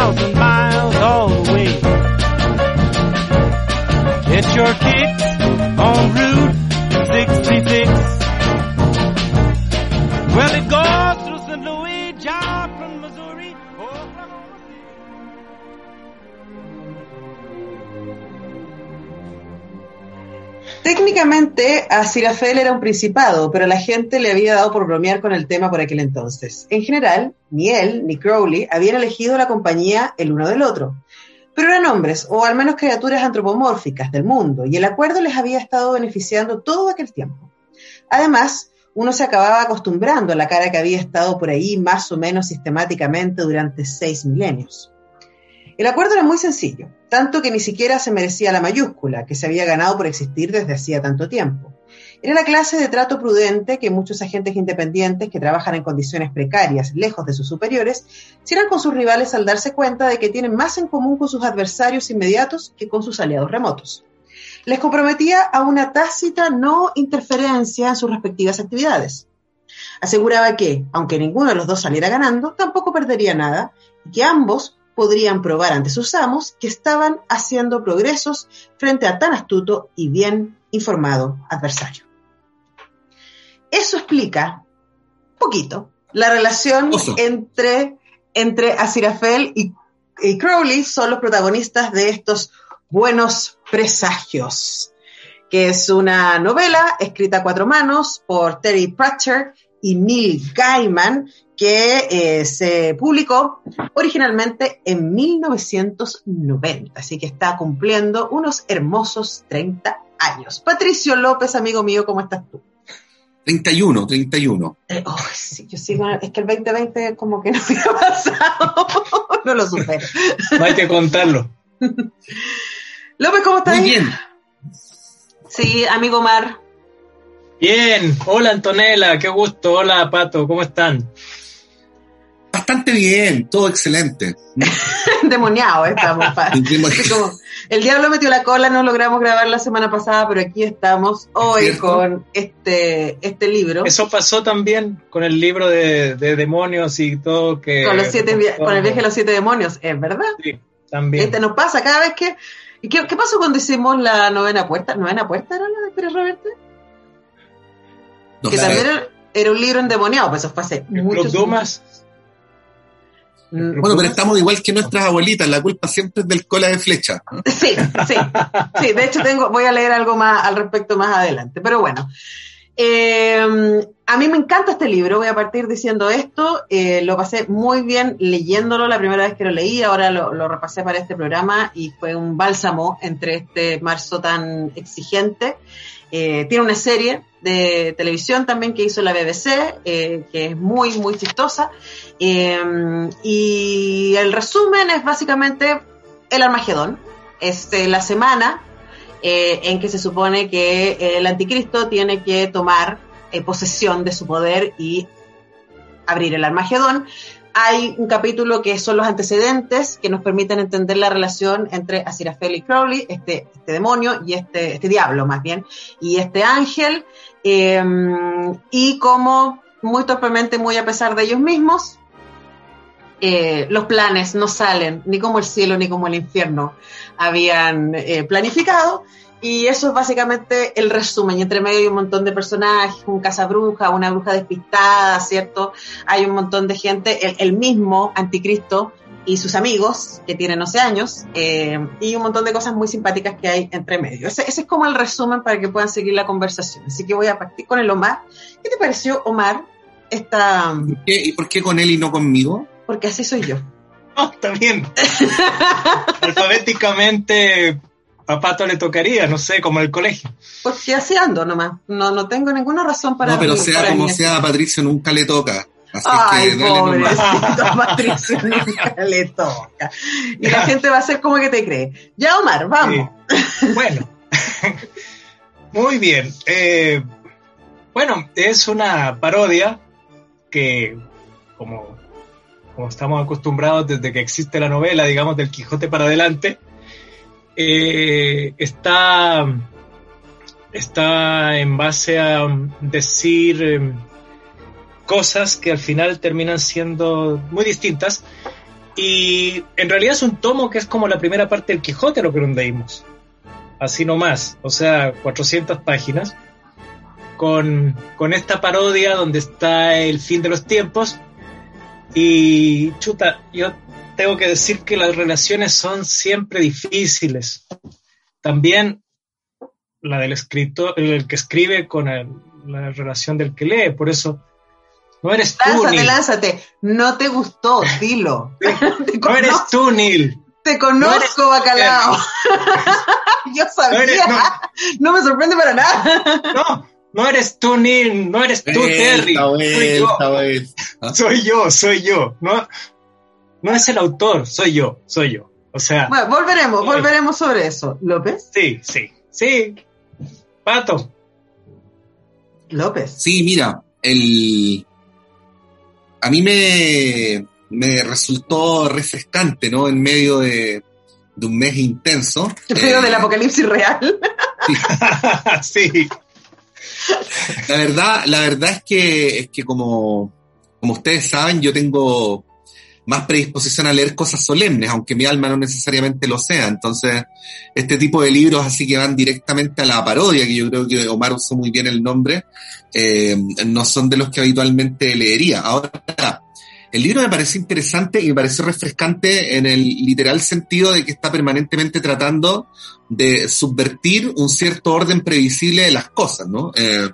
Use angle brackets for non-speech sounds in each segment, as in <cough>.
Thousand miles away. Get your kicks on Route Técnicamente, a Sirafel era un principado, pero la gente le había dado por bromear con el tema por aquel entonces. En general, ni él ni Crowley habían elegido la compañía el uno del otro. Pero eran hombres, o al menos criaturas antropomórficas del mundo, y el acuerdo les había estado beneficiando todo aquel tiempo. Además, uno se acababa acostumbrando a la cara que había estado por ahí más o menos sistemáticamente durante seis milenios. El acuerdo era muy sencillo, tanto que ni siquiera se merecía la mayúscula, que se había ganado por existir desde hacía tanto tiempo. Era la clase de trato prudente que muchos agentes independientes que trabajan en condiciones precarias, lejos de sus superiores, cierran con sus rivales al darse cuenta de que tienen más en común con sus adversarios inmediatos que con sus aliados remotos. Les comprometía a una tácita no interferencia en sus respectivas actividades. Aseguraba que, aunque ninguno de los dos saliera ganando, tampoco perdería nada y que ambos podrían probar ante sus amos que estaban haciendo progresos frente a tan astuto y bien informado adversario. Eso explica poquito la relación entre, entre Azirafel y, y Crowley, son los protagonistas de estos buenos presagios, que es una novela escrita a cuatro manos por Terry Pratchett y Neil Gaiman, que eh, se publicó originalmente en 1990, así que está cumpliendo unos hermosos 30 años. Patricio López, amigo mío, ¿cómo estás tú? 31, 31. Eh, oh, sí, yo sigo, es que el 2020 como que no había pasado, <laughs> no lo supero. No hay que contarlo. <laughs> López, ¿cómo estás? Muy bien. Sí, amigo Mar. Bien, hola Antonella, qué gusto, hola Pato, ¿cómo están? Bastante bien, todo excelente. <laughs> Demoniado estamos. <laughs> como, el diablo metió la cola, no logramos grabar la semana pasada, pero aquí estamos hoy con este, este libro. Eso pasó también con el libro de, demonios y todo que... Con, los siete, con el viaje de los siete demonios, ¿es verdad? Sí, también. Este nos pasa cada vez que... ¿Qué, qué pasó cuando hicimos la novena puerta? ¿Novena puerta era la de Pérez Reverte? que también era, un libro endemoniado, pues eso fue hace muchos años. Mm, bueno, pero estamos igual que nuestras abuelitas, la culpa siempre es del cola de flecha. Sí, sí, sí, de hecho tengo, voy a leer algo más al respecto más adelante, pero bueno. Eh, a mí me encanta este libro, voy a partir diciendo esto, eh, lo pasé muy bien leyéndolo la primera vez que lo leí, ahora lo, lo, repasé para este programa y fue un bálsamo entre este marzo tan exigente. Eh, tiene una serie de televisión también que hizo la BBC, que es muy, muy chistosa. Em, y el resumen es básicamente el Armagedón. Es la semana eh, en que se supone que el anticristo tiene que tomar eh, posesión de su poder y abrir el Armagedón. Hay un capítulo que son los antecedentes que nos permiten entender la relación entre Aziraphale y Crowley, este, este demonio y este, este diablo más bien, y este ángel, em, y cómo muy torpemente, muy a pesar de ellos mismos, eh, los planes no salen ni como el cielo ni como el infierno habían eh, planificado. Y eso es básicamente el resumen. Y entre medio hay un montón de personajes, un cazabruja, una bruja despistada, ¿cierto? Hay un montón de gente, el, mismo anticristo y sus amigos, que tienen 11 años, eh, y un montón de cosas muy simpáticas que hay entre medio. Ese, ese, es como el resumen para que puedan seguir la conversación. Así que voy a partir con el Omar. ¿Qué te pareció, Omar, esta... ¿Y por qué con él y no conmigo? porque así soy yo. Oh, <laughs> está bien. <laughs> Alfabéticamente a Pato le tocaría, no sé, como el colegio. Porque así ando nomás. No, no tengo ninguna razón para. No, pero sea como sea, a Patricio nunca le toca. Así Ay, que pobrecito, <laughs> Patricio, nunca le toca. Y la gente va a hacer como que te cree. Ya, Omar, vamos. Sí. Bueno, <laughs> muy bien. Eh, bueno, es una parodia que, como, como estamos acostumbrados desde que existe la novela, digamos, del Quijote para adelante, eh, está, está en base a decir eh, cosas que al final terminan siendo muy distintas. Y en realidad es un tomo que es como la primera parte del Quijote lo que leímos. Así nomás, o sea, 400 páginas. Con, con esta parodia donde está el fin de los tiempos. Y chuta, yo tengo que decir que las relaciones son siempre difíciles. También la del escritor, el que escribe con el- la relación del que lee, por eso no eres tú, Lánzate, Neil. lánzate. No te gustó, dilo. <laughs> Te No eres tú, Neil. te conozco bacalao. <laughs> Yo sabía. No eres- no me sorprende para nada. No, no eres tú, Neil. No eres tú, Terry. Soy yo. Soy yo, soy yo. No, no es el autor, soy yo, soy yo. O sea, Bueno, volveremos, volveremos sobre eso. ¿López? sí, sí, sí. Pato. López. Sí, mira, el a mí me, me resultó refrescante, ¿no? En medio de, de un mes intenso. En medio Eh, del apocalipsis real. sí. <laughs> La verdad, la verdad es que, es que como, como ustedes saben, yo tengo más predisposición a leer cosas solemnes, aunque mi alma no necesariamente lo sea. Entonces, este tipo de libros así que van directamente a la parodia, que yo creo que Omar usó muy bien el nombre, eh, no son de los que habitualmente leería. Ahora, el libro me parece interesante y me pareció refrescante en el literal sentido de que está permanentemente tratando de subvertir un cierto orden previsible de las cosas, ¿no? Eh,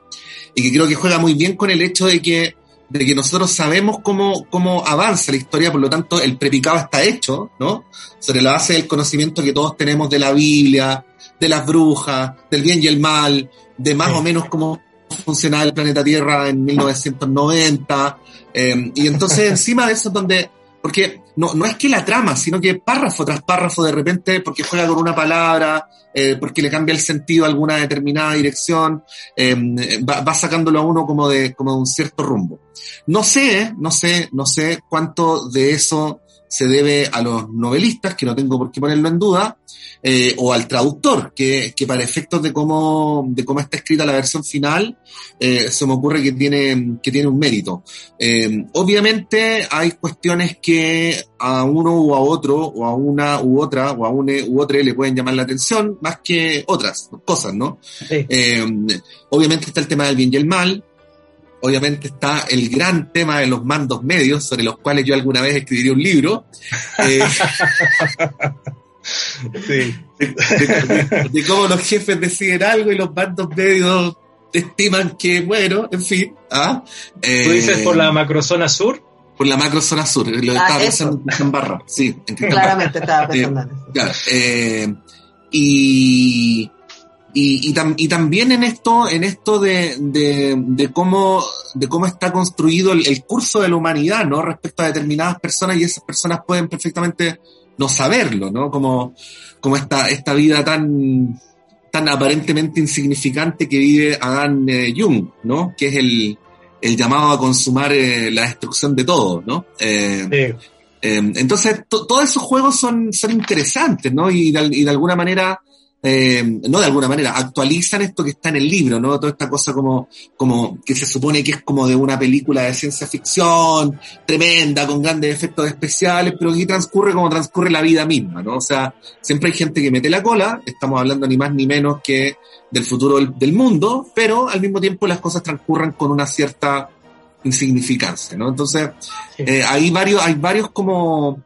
y que creo que juega muy bien con el hecho de que, de que nosotros sabemos cómo, cómo avanza la historia, por lo tanto el prepicado está hecho, ¿no? Sobre la base del conocimiento que todos tenemos de la Biblia, de las brujas, del bien y el mal, de más Sí. o menos cómo funcionaba el planeta Tierra en 1990. eh, y entonces <laughs> encima de eso es donde, porque no, no es que la trama, sino que párrafo tras párrafo de repente, porque juega con una palabra, eh, porque le cambia el sentido a alguna determinada dirección, eh, va, va sacándolo a uno como de, como de un cierto rumbo. No sé, no sé, no sé cuánto de eso se debe a los novelistas, que no tengo por qué ponerlo en duda, eh, o al traductor, que, que para efectos de cómo, de cómo está escrita la versión final, eh, se me ocurre que tiene, que tiene un mérito. Eh, obviamente hay cuestiones que a uno u a otro, o a una u otra, o a una u otra le pueden llamar la atención, más que otras cosas, ¿no? Sí. Eh, obviamente está el tema del bien y el mal. Obviamente está el gran tema de los mandos medios, sobre los cuales yo alguna vez escribiría un libro. Eh, <laughs> Sí. de, de- de cómo los jefes deciden algo y los mandos medios estiman que, bueno, en fin. ¿ah? Eh, ¿Tú dices por la macrozona sur? por la macro zona sur. Lo Ah, estaba eso. pensando en Cristian Barra. Sí, en Cristian <laughs> Barra. Claramente estaba pensando en eso. Claro, eh, y, y, y, tam- y también en esto, en esto de, de, de cómo, de cómo está construido el, el curso de la humanidad, ¿no? Respecto a determinadas personas y esas personas pueden perfectamente no saberlo, ¿no? Como, como esta, esta vida tan, tan aparentemente insignificante que vive Adam eh, Jung, ¿no? Que es el, el llamado a consumar eh, la destrucción de todo, ¿no? Eh, Sí. eh, entonces, to- todos esos juegos son, son interesantes, ¿no? Y de, al- y de alguna manera, eh, no de alguna manera, actualizan esto que está en el libro, ¿no? Toda esta cosa como, como que se supone que es como de una película de ciencia ficción, tremenda, con grandes efectos especiales, pero que transcurre como transcurre la vida misma, ¿no? O sea, siempre hay gente que mete la cola, estamos hablando ni más ni menos que del futuro del, del mundo, pero al mismo tiempo las cosas transcurren con una cierta insignificancia, ¿no? Entonces, Sí. eh, hay varios, hay varios como,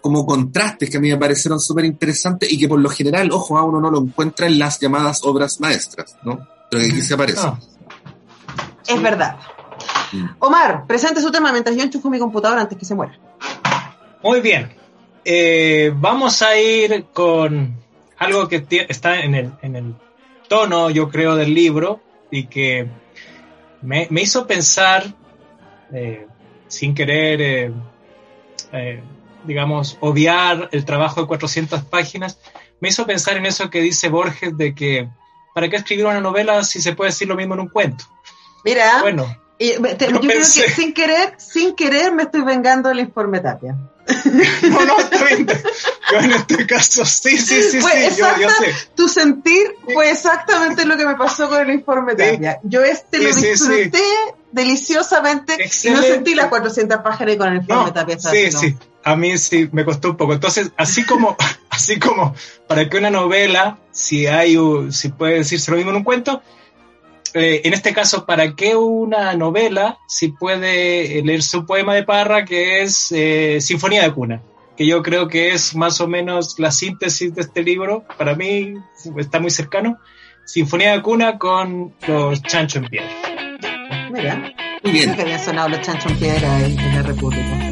como contrastes que a mí me parecieron súper interesantes y que por lo general, ojo, a uno no lo encuentra en las llamadas obras maestras, ¿no? Pero que aquí se aparece. No. Es verdad. Mm. Omar, presente su tema mientras yo enchufo mi computadora antes que se muera. Muy bien. Eh, vamos a ir con algo que está en el, en el tono, yo creo, del libro y que me, me hizo pensar, eh, sin querer, eh, eh, digamos, obviar el trabajo de 400 páginas, me hizo pensar en eso que dice Borges de que, ¿para qué escribir una novela si se puede decir lo mismo en un cuento? Mira, Bueno, y te- <laughs> yo creo que sin querer, sin querer me estoy vengando del informe Tapia. <laughs> no, no, está bien. Yo en este caso, sí, sí, sí, Fue sí, yo, yo exacta- sé. Tu sentir fue exactamente lo que me pasó con el informe Sí. Tapia. Yo este lo Sí, sí. disfruté deliciosamente y no Excelente. sentí las 400 páginas con el informe No, Tapia. sí. No. sí. A mí sí me costó un poco. Entonces, así como, <laughs> así como para que una novela, si hay, si puede decirse lo mismo en un cuento, eh, en este caso, ¿para qué una novela si puede leerse un poema de Parra que es eh, Sinfonía de Cuna? Que yo creo que es más o menos la síntesis de este libro. Para mí está muy cercano. Sinfonía de Cuna con los chancho en piedra. Mira, Muy creo bien. que habían sonado los chanchos en piedra en, en la República.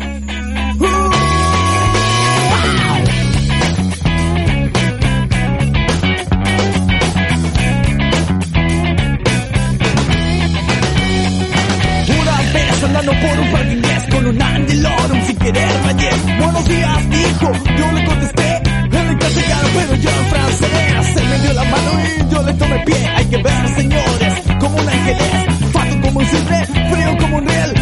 Andando por un parque inglés con un andilorum sin querer hallé. Buenos días, dijo, yo le contesté en castellano, pero yo en francés. Él me dio la mano y yo le tomé pie. Hay que ver, señores, como un ángel es, fato como un cisne, frío como un riel,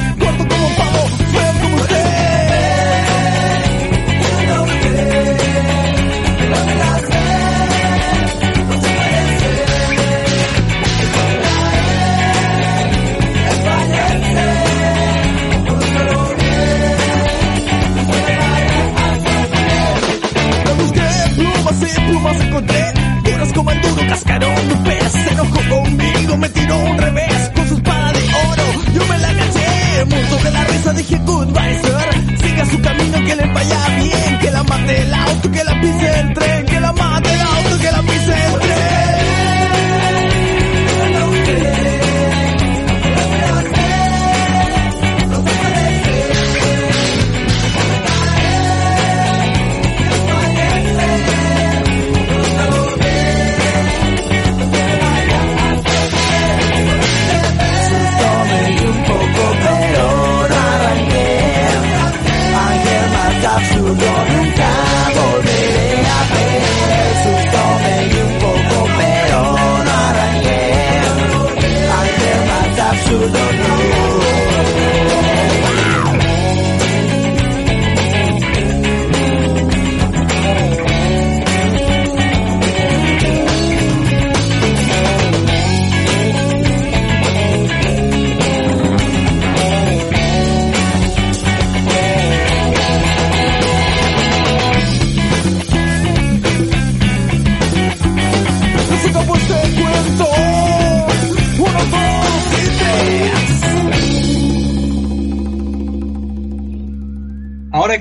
como el duro cascarón. De Se enojó conmigo, me tiró un revés Con su espada de oro, yo me la caché Muerto de la risa dije goodbye sir. Siga su camino que le vaya bien. Que la mate el auto, que la pise el tren. Que la mate el auto, que la pise el tren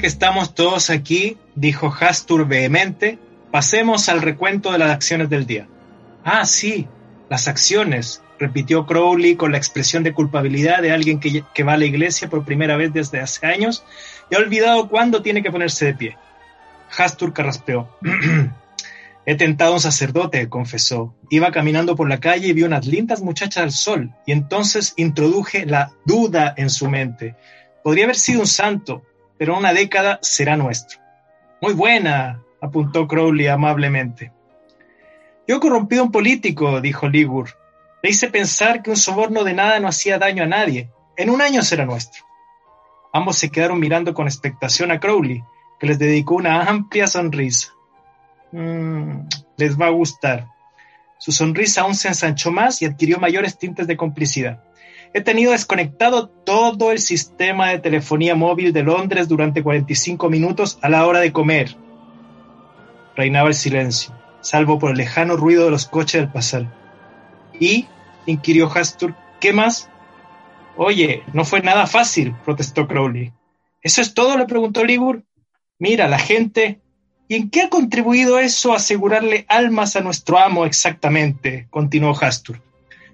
que estamos todos aquí, dijo Hastur vehemente, pasemos al recuento de las acciones del día. Ah, sí, las acciones, repitió Crowley con la expresión de culpabilidad de alguien que, que va a la iglesia por primera vez desde hace años y ha olvidado cuándo tiene que ponerse de pie. Hastur carraspeó. <clears throat> He tentado a un sacerdote, confesó. Iba caminando por la calle y vi unas lindas muchachas al sol, y entonces introduje la duda en su mente. Podría haber sido un santo, pero una década será nuestro. Muy buena, apuntó Crowley amablemente. Yo he corrompido a un político, dijo Ligur. Le hice pensar que un soborno de nada no hacía daño a nadie. En un año será nuestro. Ambos se quedaron mirando con expectación a Crowley, que les dedicó una amplia sonrisa. Mm, les va a gustar. Su sonrisa aún se ensanchó más y adquirió mayores tintes de complicidad. He tenido desconectado todo el sistema de telefonía móvil de Londres durante 45 minutos a la hora de comer. Reinaba el silencio, salvo por el lejano ruido de los coches del pasar. ¿Y? inquirió Hastur. ¿Qué más? Oye, no fue nada fácil, protestó Crowley. ¿Eso es todo? le preguntó Ligur. Mira, la gente. ¿Y en qué ha contribuido eso a asegurarle almas a nuestro amo exactamente? continuó Hastur.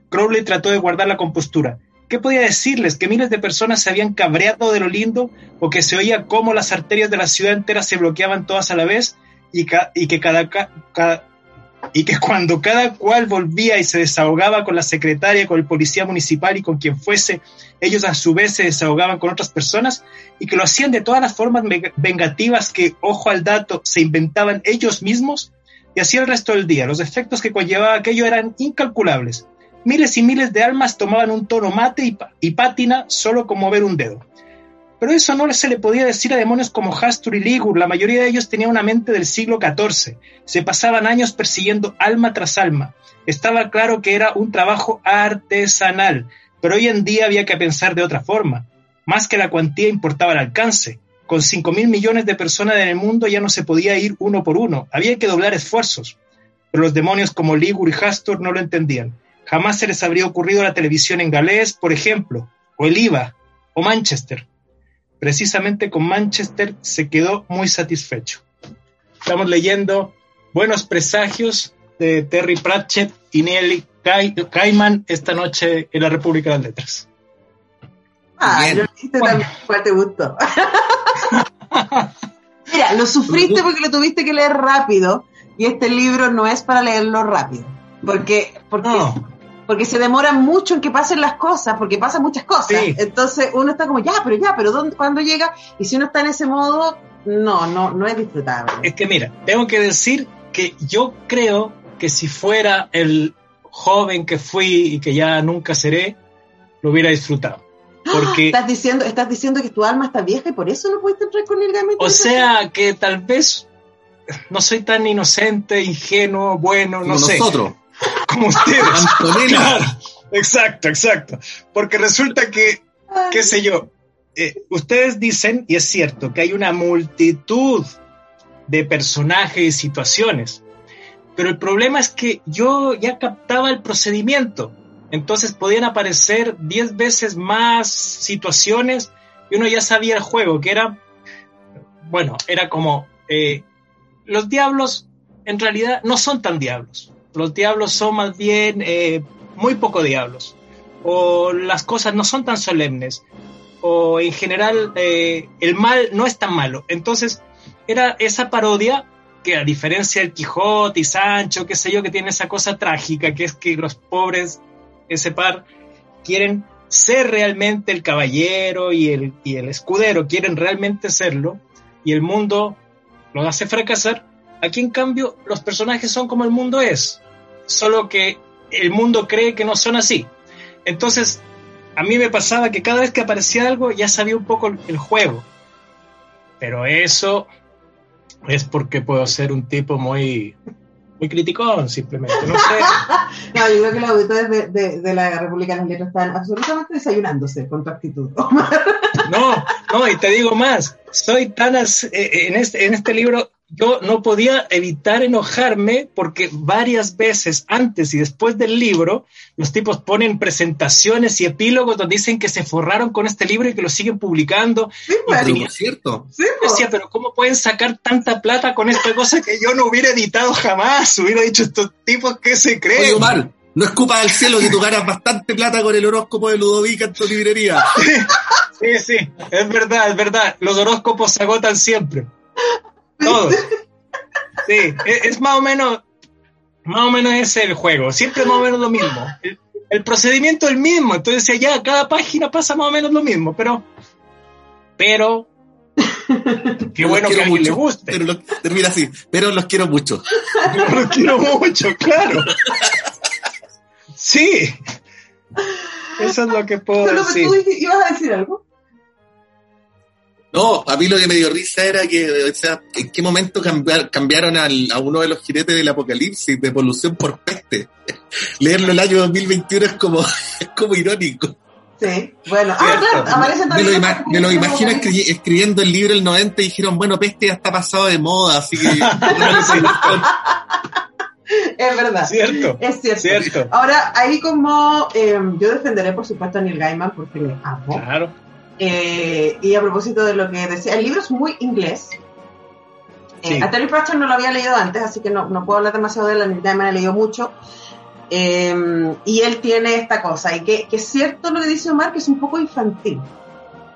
Crowley trató de guardar la compostura. ¿Qué podía decirles? ¿Que miles de personas se habían cabreado de lo lindo? ¿O que se oía cómo las arterias de la ciudad entera se bloqueaban todas a la vez? ¿Y, que cada, que cuando cada cual volvía y se desahogaba con la secretaria, con el policía municipal y con quien fuese, ellos a su vez se desahogaban con otras personas y que lo hacían de todas las formas vengativas que, ojo al dato, se inventaban ellos mismos y así el resto del día. Los efectos que conllevaba aquello eran incalculables. Miles y miles de almas tomaban un tono mate y, pátina solo con mover un dedo. Pero eso no se le podía decir a demonios como Hastur y Ligur. La mayoría de ellos tenían una mente del siglo XIV. Se pasaban años persiguiendo alma tras alma. Estaba claro que era un trabajo artesanal, pero hoy en día había que pensar de otra forma. Más que la cuantía importaba el alcance. Con 5 mil millones de personas en el mundo ya no se podía ir uno por uno. Había que doblar esfuerzos. Pero los demonios como Ligur y Hastur no lo entendían. Jamás se les habría ocurrido la televisión en galés, por ejemplo, o el IVA, o Manchester precisamente con Manchester se quedó muy satisfecho. Estamos leyendo Buenos Presagios de Terry Pratchett y Neil Gaiman esta noche en la República de las Letras. Ah, lo leíste también, te gustó. <laughs> Mira, lo sufriste porque lo tuviste que leer rápido y este libro no es para leerlo rápido. Porque, porque porque se demora mucho en que pasen las cosas, porque pasan muchas cosas. Entonces uno está como, ya, pero ya, pero ¿dónde, ¿cuándo llega? Y si uno está en ese modo, no, no, no es disfrutable. Es que mira, tengo que decir que yo creo que si fuera el joven que fui y que ya nunca seré, lo hubiera disfrutado. Porque, ¿Estás, diciendo, estás diciendo que tu alma está vieja y por eso no puedes entrar con el O sea, que tal vez no soy tan inocente, ingenuo, bueno, no sé. Nosotros como ustedes. Claro, exacto, exacto. Porque resulta que, qué sé yo, eh, ustedes dicen, y es cierto, que hay una multitud de personajes y situaciones, pero el problema es que yo ya captaba el procedimiento, entonces podían aparecer diez veces más situaciones y uno ya sabía el juego, que era, bueno, era como, eh, los diablos en realidad no son tan diablos los diablos son más bien eh, muy poco diablos, o las cosas no son tan solemnes, o en general eh, el mal no es tan malo. Entonces era esa parodia que a diferencia del Quijote y Sancho, qué sé yo, que tiene esa cosa trágica, que es que los pobres, ese par, quieren ser realmente el caballero y el, y el escudero, quieren realmente serlo, y el mundo los hace fracasar, Aquí en cambio los personajes son como el mundo es, solo que el mundo cree que no son así. Entonces, a mí me pasaba que cada vez que aparecía algo ya sabía un poco el juego. Pero eso es porque puedo ser un tipo muy muy criticón, simplemente. No sé. <laughs> no, yo creo que los auditores de, de, la República de las Letras están absolutamente desayunándose con tu actitud. no, no, y te digo más. Soy tan. Eh, en, este, en este libro yo no podía evitar enojarme porque varias veces antes y después del libro los tipos ponen presentaciones y epílogos donde dicen que se forraron con este libro y que lo siguen publicando. Sí, pues, cierto. Sí, decía, pero ¿cómo pueden sacar tanta plata con esta cosa que yo no hubiera editado jamás? Hubiera dicho estos tipos que se creen. Oye, Omar, no escupas al cielo que tú ganas bastante plata con el horóscopo de Ludovica en tu librería. <laughs> Sí, sí, es verdad, es verdad. Los horóscopos se agotan siempre. Todos. <laughs> Sí, es, más o menos, más o menos es el juego. Siempre más o menos lo mismo. El, procedimiento es el mismo. Entonces ya cada página pasa más o menos lo mismo, pero, pero, <laughs> qué bueno que a alguien le guste. Pero termina así, pero los quiero mucho. <laughs> los quiero mucho, claro. Sí. Eso es lo que puedo decir. ¿Tú ibas a decir algo? No, a mí lo que me dio risa era que, o sea, en qué momento cambiaron a uno de los jinetes del apocalipsis de polución por peste. <laughs> Leerlo el año 2021 es como, <laughs> es como irónico. Sí, bueno, ah, claro, aparece me lo, me lo imagino escribiendo el libro el 90 y dijeron, bueno, peste ya está pasado de moda, así que... <laughs> es verdad. Cierto. Es cierto. Ahora, ahí como eh, yo defenderé, por supuesto, a Neil Gaiman porque le amo. Claro. Eh, y a propósito de lo que decía, el libro es muy inglés. Eh, a Terry Pratchett no lo había leído antes, así que no, no puedo hablar demasiado de él, ya me ha leído mucho. Eh, y él tiene esta cosa, y que, que, es cierto lo que dice Omar, que es un poco infantil.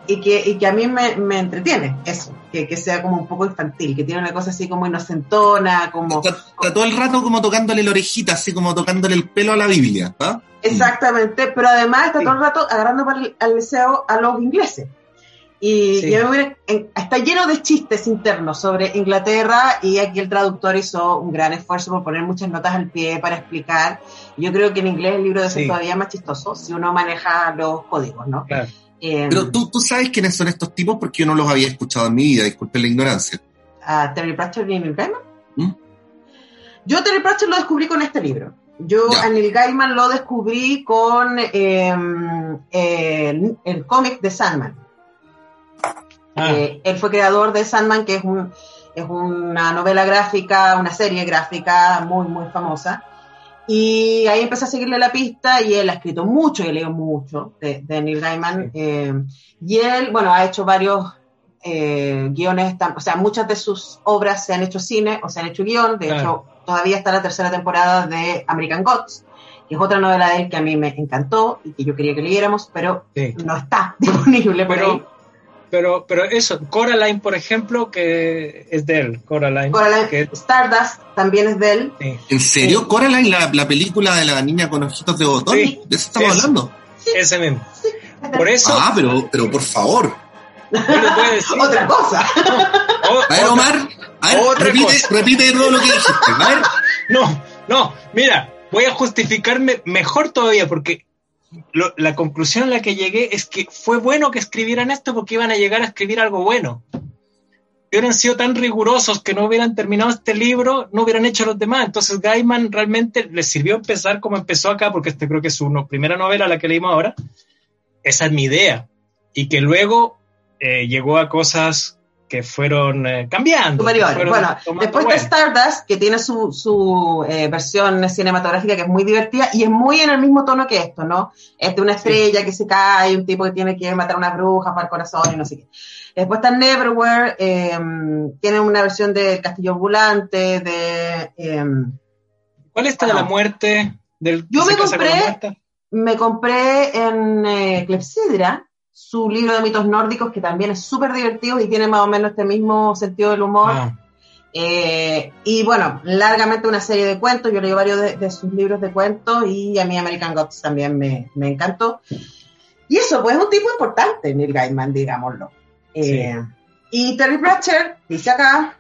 y que, y que a mí me, me entretiene eso, que, que sea como un poco infantil, que tiene una cosa así como inocentona, como... Está, está todo el rato como tocándole la orejita, así como tocándole el pelo a la Biblia. ¿ah? Exactamente, pero además está Sí. todo el rato agarrando para el- al deseo a los ingleses. Y, Sí. y a mí me hubiera- en- está lleno de chistes internos sobre Inglaterra y aquí el traductor hizo un gran esfuerzo por poner muchas notas al pie para explicar. Yo creo que en inglés el libro debe ser Sí. todavía más chistoso si uno maneja los códigos, ¿no? Claro. Eh, Pero tú, tú sabes quiénes son estos tipos porque yo no los había escuchado en mi vida, disculpen la ignorancia. a Terry Pratchett y Neil Gaiman. ¿Mm? Yo a Terry Pratchett lo descubrí con este libro. Yo Ya. a Neil Gaiman lo descubrí con eh, el, el cómic de Sandman. Ah, Eh, él fue creador de Sandman, que es, un, es una novela gráfica, una serie gráfica muy, muy famosa. Y ahí empecé a seguirle la pista y él ha escrito mucho, y leo mucho de, de Neil Gaiman. eh, y él, bueno, ha hecho varios eh, guiones, o sea, muchas de sus obras se han hecho cine o se han hecho guion. De Claro. hecho, todavía está la tercera temporada de American Gods, que es otra novela de él que a mí me encantó y que yo quería que leyéramos, pero sí. no está <laughs> disponible por ahí. Pero, pero, pero eso, Coraline, por ejemplo, que es de él, Coraline. Coraline, que- Stardust también es de él. sí. ¿En serio? ¿Coraline, la, la película de la niña con ojitos de botón? Sí. ¿De eso estamos Eso. hablando? Ese mismo. Por eso, Ah, pero, pero por favor. Otra cosa. <laughs> o- A ver, Omar, a ver, otra repite, cosa. repite todo lo que dijiste. A ver, <laughs> No, no, mira, voy a justificarme mejor todavía porque lo- la conclusión a la que llegué es que fue bueno que escribieran esto porque iban a llegar a escribir algo bueno. Si hubieran sido tan rigurosos que no hubieran terminado este libro, no hubieran hecho los demás. Entonces Gaiman realmente les sirvió empezar como empezó acá, porque este creo que es su no- primera novela, la que leímos ahora. Esa es mi idea. Y que luego eh, llegó a cosas que fueron eh, cambiando. que superiores. fueron Bueno, después de. Stardust, que tiene su, su eh, versión cinematográfica que es muy divertida y es muy en el mismo tono que esto, ¿no? Es de una estrella que se cae, un tipo que tiene que matar a una bruja para el corazón y no sé qué. Después está Neverwhere, eh, tiene una versión de Castillo Ambulante, de... eh, ¿Cuál es esta de la muerte? Del, Yo me compré- me compré en Clepsidra su libro de mitos nórdicos, que también es súper divertido y tiene más o menos este mismo sentido del humor. Ah, Eh, y bueno, largamente una serie de cuentos. Yo leí varios de, de sus libros de cuentos y a mí American Gods también me, me encantó. Y eso, pues es un tipo importante, Neil Gaiman, digámoslo. Eh, Y Terry Pratchett, dice acá,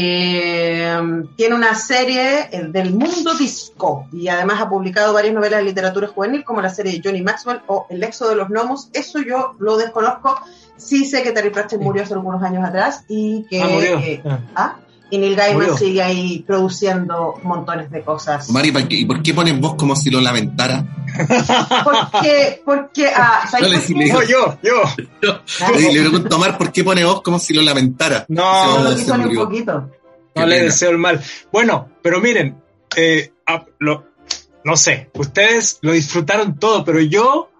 eh, tiene una serie eh, del mundo disco y además ha publicado varias novelas de literatura juvenil como la serie de Johnny Maxwell o El éxodo de los gnomos. Eso yo lo desconozco. Sí sé que Terry Pratchett murió hace algunos años atrás y que... ah, murió. eh, Ah. ¿ah? Y Neil Gaiman Murió. sigue ahí produciendo montones de cosas. Omar, ¿y por qué, y por qué pones vos como si lo lamentara? Porque, porque, ah, <laughs> ¿sabes No. No, yo, yo. Le, le pregunto a Omar, ¿por qué pone vos como si lo lamentara? No, se quiso ni un poquito. No le pena. deseo el mal. Bueno, pero miren, eh, ah, lo- no sé, ustedes lo disfrutaron todo, pero yo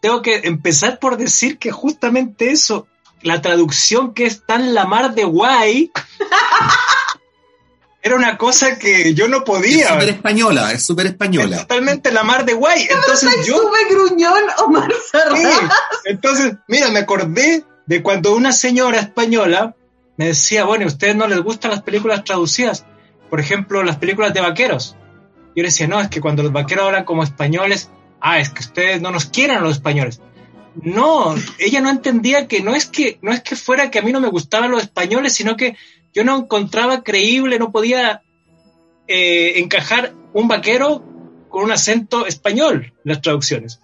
tengo que empezar por decir que justamente eso, la traducción que es tan la mar de guay, <laughs> era una cosa que yo no Es podía. súper española, es súper Es española. totalmente la mar de guay. Entonces yo... Sube gruñón Omar Sí. Entonces, mira, me acordé de cuando una señora española me decía, bueno, ¿a ustedes no les gustan las películas traducidas? Por ejemplo, las películas de vaqueros. Yo le decía, no, es que cuando los vaqueros hablan como españoles, ah, es que ustedes no nos quieren a los españoles. No, ella no entendía que no es que no es que fuera que a mí no me gustaban los españoles, sino que yo no encontraba creíble, no podía eh, encajar un vaquero con un acento español en las traducciones.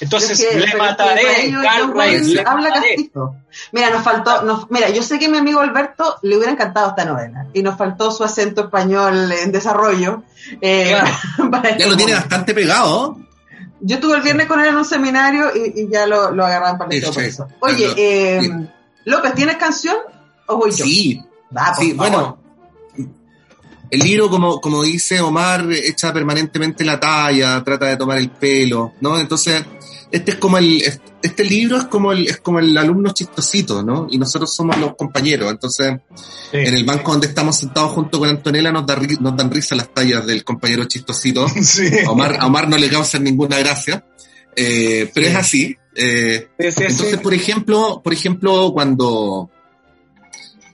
Entonces, Es que- le mataré, para ello Carl le habla mataré. castizo. Mira, nos faltó, nos- mira, yo sé que a mi amigo Alberto le hubiera encantado esta novela y nos faltó su acento español en desarrollo. eh, <laughs> para Ya este lo tiene momento. bastante pegado. Yo estuve el viernes con él en un seminario y, y ya lo, lo agarraron para el Sí, por sí. eso. Oye, eh, sí. López, ¿tienes canción o voy yo? Sí, Va, por sí, favor. bueno. El libro, como, como dice Omar, echa permanentemente la talla, trata de tomar el pelo, ¿no? Entonces, este es como el, este libro es como el, es como el alumno chistosito, ¿no? Y nosotros somos los compañeros. Entonces, Sí. en el banco donde estamos sentados junto con Antonella nos, da, nos dan risa las tallas del compañero chistosito. <laughs> Sí. A Omar, a Omar no le causan ninguna gracia, eh, pero Sí. es así. Eh, entonces, por ejemplo, por ejemplo, cuando,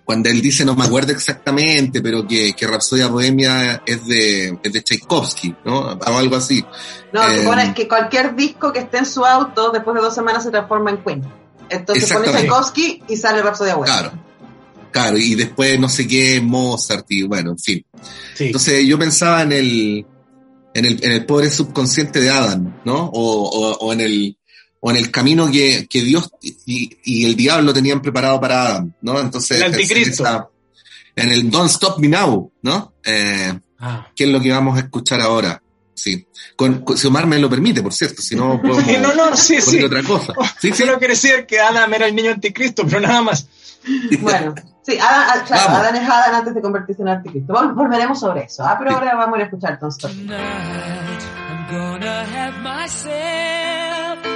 cuando él dice, no me acuerdo exactamente, pero que, que Rapsodia Bohemia es de, es de Tchaikovsky, ¿no? O algo así. No, que Eh, pone que cualquier disco que esté en su auto, después de dos semanas se transforma en Queen. Entonces pone. Tchaikovsky y sale Rhapsody Bohemia. Claro. Claro, y después no sé qué, Mozart, y bueno, en fin. Sí. Entonces yo pensaba en el, en el, en el pobre subconsciente de Adam, ¿no? O, o, o en el, o en el camino que, que Dios y, y el diablo tenían preparado para Adam, ¿no? Entonces, El anticristo. esa- en el Don't Stop Me Now, ¿no? Eh, Ah. ¿Qué es lo que vamos a escuchar ahora? Sí. Con, con- si Omar me lo permite, por cierto, si no <laughs> podemos no, no, sí, poner sí. otra cosa. Sí, sí. Solo quiere decir que Adam era el niño anticristo, pero nada más. <laughs> Bueno, sí, Adán, ah, claro. Adán es Adán antes de convertirse en anticristo. Vol- Volveremos sobre eso, ¿ah? pero Sí. ahora vamos a ir a escuchar Don't Stop Me. Tonight, I'm gonna have myself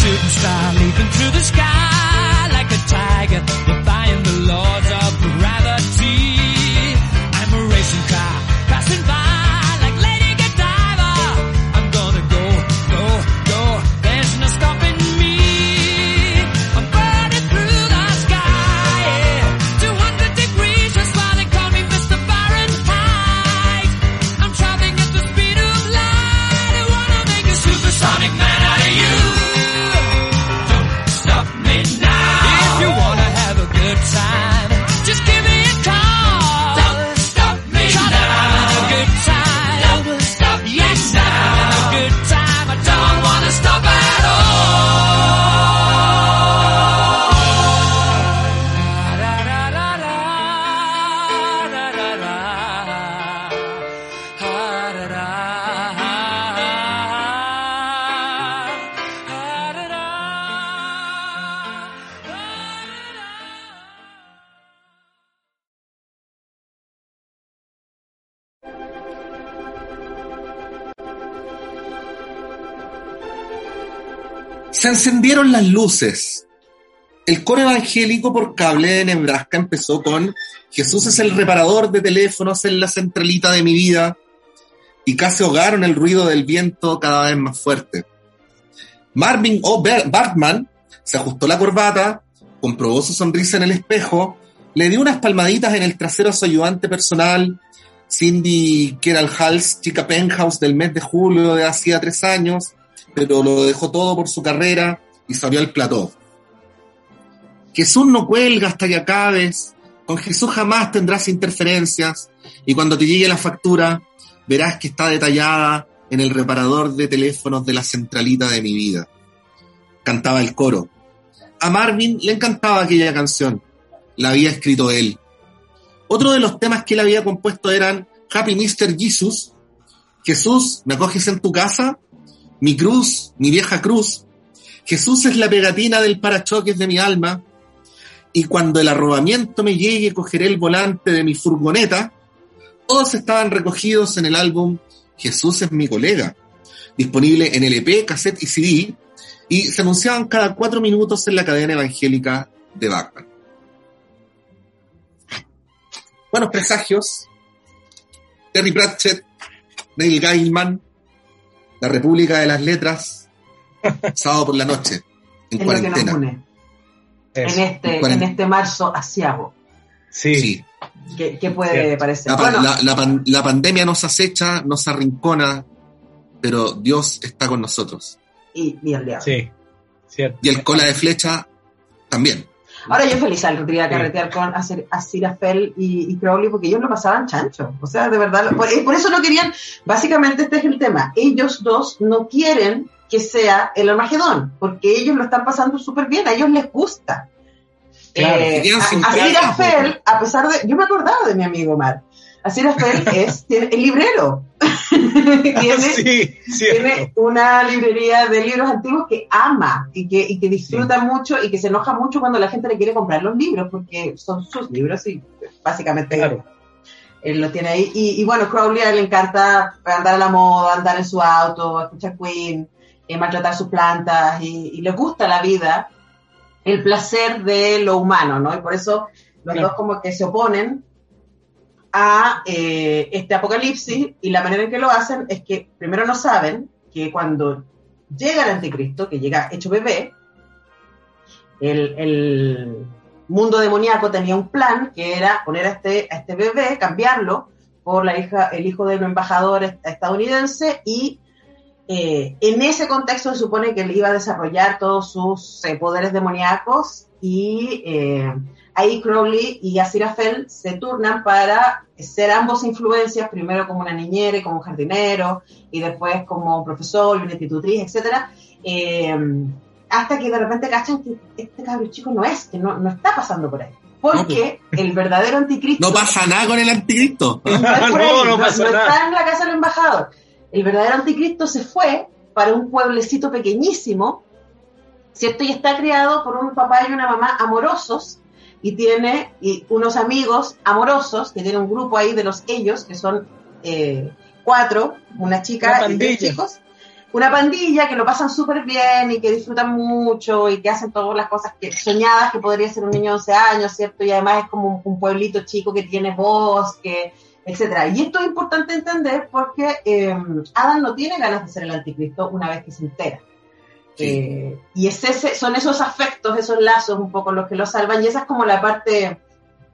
shooting star leaping through the sky Like a tiger, defying the laws encendieron las luces. El coro evangélico por cable de Nebraska empezó con Jesús es el reparador de teléfonos en la centralita de mi vida y casi ahogaron el ruido del viento cada vez más fuerte. Marvin O. Bartman se ajustó la corbata, comprobó su sonrisa en el espejo, le dio unas palmaditas en el trasero a su ayudante personal, Cindy Keral Hals, chica penthouse del mes de julio de hacía tres años, pero lo dejó todo por su carrera y salió al plató. Jesús no cuelga hasta que acabes, con Jesús jamás tendrás interferencias, y cuando te llegue la factura, verás que está detallada en el reparador de teléfonos de la centralita de mi vida. Cantaba el coro. A Marvin le encantaba aquella canción. La había escrito él. Otro de los temas que él había compuesto eran Happy Mr. Jesus, Jesús, ¿me acoges en tu casa? Mi cruz, mi vieja cruz. Jesús es la pegatina del parachoques de mi alma. Y cuando el arrobamiento me llegue, cogeré el volante de mi furgoneta. Todos estaban recogidos en el álbum Jesús es mi colega, disponible en LP, cassette y CD, y se anunciaban cada cuatro minutos en la cadena evangélica de Bachman. Buenos presagios. Terry Pratchett, Neil Gaiman, La República de las Letras, <laughs> sábado por la noche, en Es cuarentena. en este, en este marzo asiago. Sí. Sí. ¿Qué, qué puede Cierto. parecer? La, pa- Bueno, la- la pan- la pandemia nos acecha, nos arrincona, pero Dios está con nosotros. y, y el diablo. Sí. Cierto. Y el cola de flecha también. Ahora yo feliz iba a carretear con Asir- Asirafel y, y Crowley porque ellos lo pasaban chancho. O sea, de verdad, por, por eso no querían, básicamente este es el tema, ellos dos no quieren que sea el Armagedón, porque ellos lo están pasando súper bien, a ellos les gusta. Claro, Eh, sin a- pesar de, yo me acordaba de mi amigo Omar, Aziraphale es, es librero. <laughs> tiene, <laughs> sí, tiene una librería de libros antiguos que ama y que, y que disfruta mucho y que se enoja mucho cuando la gente le quiere comprar los libros porque son sus libros y básicamente Claro. él lo tiene ahí. Y, y bueno, Crowley a él le encanta andar a la moda, andar en su auto, escuchar Queen, eh, maltratar sus plantas y, y le gusta la vida, el placer de lo humano, ¿no? Y por eso los Claro. dos como que se oponen a eh, este apocalipsis y la manera en que lo hacen es que primero no saben que cuando llega el anticristo, que llega hecho bebé, el, el mundo demoníaco tenía un plan que era poner a este, a este bebé, cambiarlo por la hija, el hijo de un embajador est- estadounidense y eh, en ese contexto se supone que él iba a desarrollar todos sus eh, poderes demoníacos y eh, ahí Crowley y Aziraphale se turnan para ser ambos influencias, primero como una niñera y como un jardinero, y después como un profesor y una institutriz, etcétera, eh, hasta que de repente cachan que este cabrón chico no es, que no, no está pasando por ahí. Porque el verdadero anticristo No pasa nada con el anticristo. <laughs> no, es por ahí, No, no no- pasa no nada. está en la casa del embajador. El verdadero anticristo se fue para un pueblecito pequeñísimo, ¿cierto? Y está criado por un papá y una mamá amorosos y tiene y unos amigos amorosos, que tiene un grupo ahí de los ellos, que son eh, cuatro, una chica Una y tres chicos. Una pandilla que lo pasan súper bien y que disfrutan mucho y que hacen todas las cosas que soñadas que podría ser un niño de 11 años, ¿cierto? Y además es como un, un pueblito chico que tiene bosque, etcétera. Y esto es importante entender porque eh, Adam no tiene ganas de ser el anticristo una vez que se entera. Sí. Eh, y es ese, son esos afectos, esos lazos un poco los que lo salvan, y esa es como la parte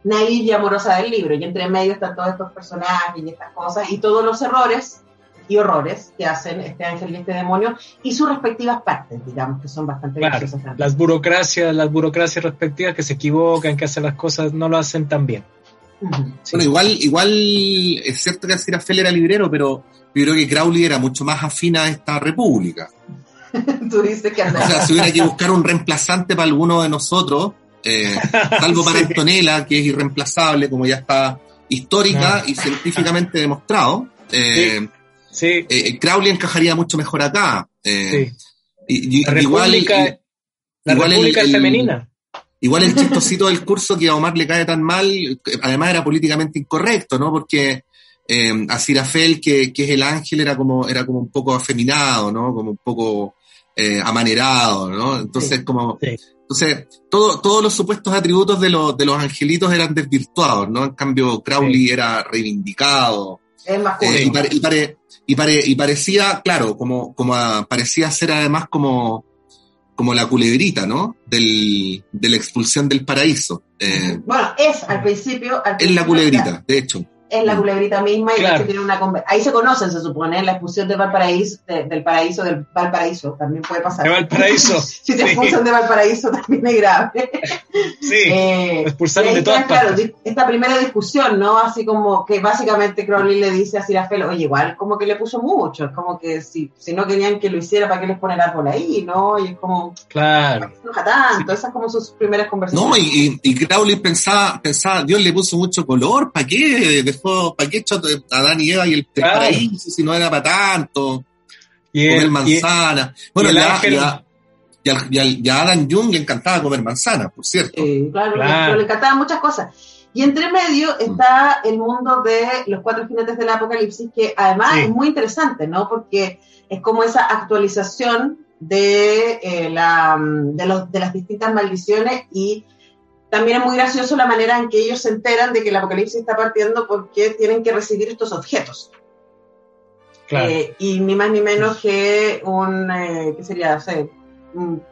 naive y amorosa del libro, y entre medio están todos estos personajes y estas cosas, y todos los errores y horrores que hacen este ángel y este demonio, y sus respectivas partes, digamos, que son bastante Claro, graciosas también. las burocracias, las burocracias respectivas que se equivocan, que hacen las cosas, no lo hacen tan bien. Sí. Bueno, igual, igual es cierto que Aziraphale era librero, pero yo creo que Crowley era mucho más afín a esta república. <laughs> Tú dices que O andas. sea, si hubiera que <laughs> buscar un reemplazante para alguno de nosotros, eh, salvo para <laughs> Sí. Antonella, que es irreemplazable, como ya está histórica No. y científicamente demostrado, eh, Sí, eh, Crowley encajaría mucho mejor acá. Eh, sí. y- y- La igual, república, y- la igual república es el- femenina. Igual el chistosito del curso que a Omar le cae tan mal, además era políticamente incorrecto, ¿no? Porque eh, a Sirafel, que, que es el ángel, era como, era como un poco afeminado, ¿no? Como un poco eh, amanerado, ¿no? Entonces, Sí. como, Sí. entonces, todo, todos los supuestos atributos de los, de los angelitos eran desvirtuados, ¿no? En cambio, Crowley Sí. era reivindicado, Es más eh, y, pare- y pare- y pare- y parecía, claro, como, como a- parecía ser además como, como la culebrita, ¿no? Del, de la expulsión del paraíso. Eh, Bueno, es al principio. Al es principio, la culebrita, de hecho. Es la culebrita misma y Claro. tiene una ahí se conocen se supone la expulsión de Valparaíso de- del paraíso del Valparaíso también puede pasar De Valparaíso. <laughs> si te Sí. expulsan de Valparaíso también es grave <laughs> Sí, Eh, expulsaron de todas claro, partes. esta primera discusión no así como que básicamente Crowley le dice a Sirafel oye igual como que le puso mucho es como que si, si no querían que lo hiciera para qué les ponen árbol ahí no y es como claro. se enoja tanto esas como sus primeras conversaciones No, y, y, y Crowley pensaba, pensaba, Dios le puso mucho color, ¿para qué? Dejó, ¿para qué echó a Adán y Eva y el, el Claro. paraíso si no era para tanto? Y comer el, y- manzana. bueno, el ya, ya, y al- y al- y a Adam Jung le encantaba comer manzana, por cierto. Sí, claro, Claro. pero le encantaban muchas cosas. Y entre medio está el mundo de los cuatro jinetes del apocalipsis, que además Sí. es muy interesante, ¿no? Porque es como esa actualización de, eh, la, mm, de, los, de las distintas maldiciones y también es muy gracioso la manera en que ellos se enteran de que el apocalipsis está partiendo porque tienen que recibir estos objetos. claro. Eh, y ni más ni menos que un, eh, ¿qué sería? No sé, un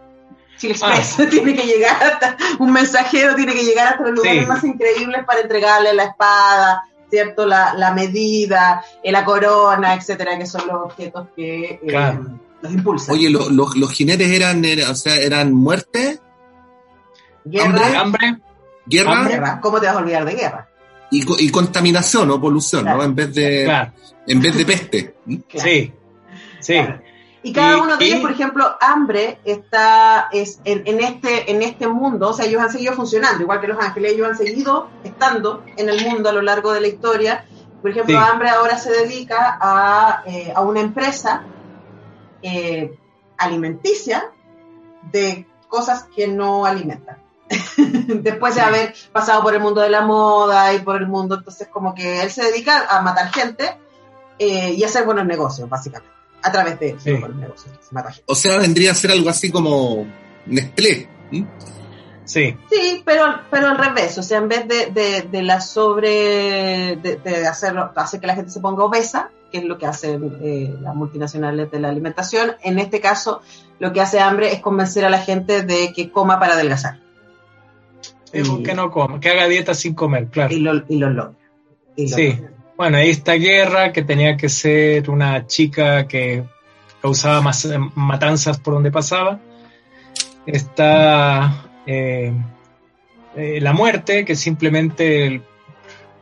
Chile Express <laughs> tiene que llegar hasta, un mensajero tiene que llegar hasta los lugares Sí. más increíbles para entregarle la espada, ¿cierto? La, la medida, eh, la corona, etcétera, que son los objetos que eh, Claro. los impulsan. Oye, lo- lo- los jinetes eran, era- o sea, eran muerte, guerra, hambre, guerra Hambre. guerra. ¿Cómo te vas a olvidar de guerra? y, y contaminación o polución, Claro. ¿no? En vez de, claro. en vez de peste. Claro. Sí, sí. Claro. Y cada Y- uno de y- ellos, por ejemplo, hambre está es en, en este en este mundo, o sea, ellos han seguido funcionando, igual que los ángeles, ellos han seguido estando en el mundo a lo largo de la historia, Por ejemplo, Sí. Hambre ahora se dedica a, eh, a una empresa eh, alimenticia de cosas que no alimentan. <laughs> Después de haber pasado por el mundo de la moda y por el mundo, entonces como que él se dedica a matar gente eh, y hacer buenos negocios, básicamente. A través de Sí. buenos negocios. Se mata gente. O sea, vendría a ser algo así como Nestlé. Sí, Sí, pero, pero al revés, o sea, en vez de, de, de la sobre, de, de hacerlo, hacer que la gente se ponga obesa, que es lo que hacen eh, las multinacionales de la alimentación, en este caso lo que hace hambre es convencer a la gente de que coma para adelgazar. Es Y- que no coma, que haga dieta sin comer, claro. Y lo, y lo logra. Y lo Sí. logra. Bueno, ahí está Guerra, que tenía que ser una chica que causaba mas- matanzas por donde pasaba. Está eh, eh, la muerte, que simplemente el-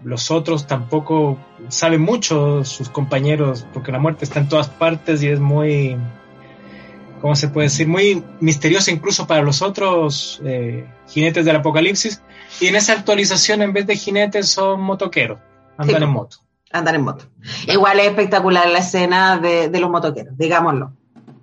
los otros tampoco saben mucho, sus compañeros, porque la muerte está en todas partes y es muy, ¿cómo se puede decir? Muy misteriosa incluso para los otros eh, jinetes del apocalipsis. Y en esa actualización, en vez de jinetes, son motoqueros, andan Sí. en moto. Andar en moto. Igual es espectacular la escena de, de los motoqueros, digámoslo.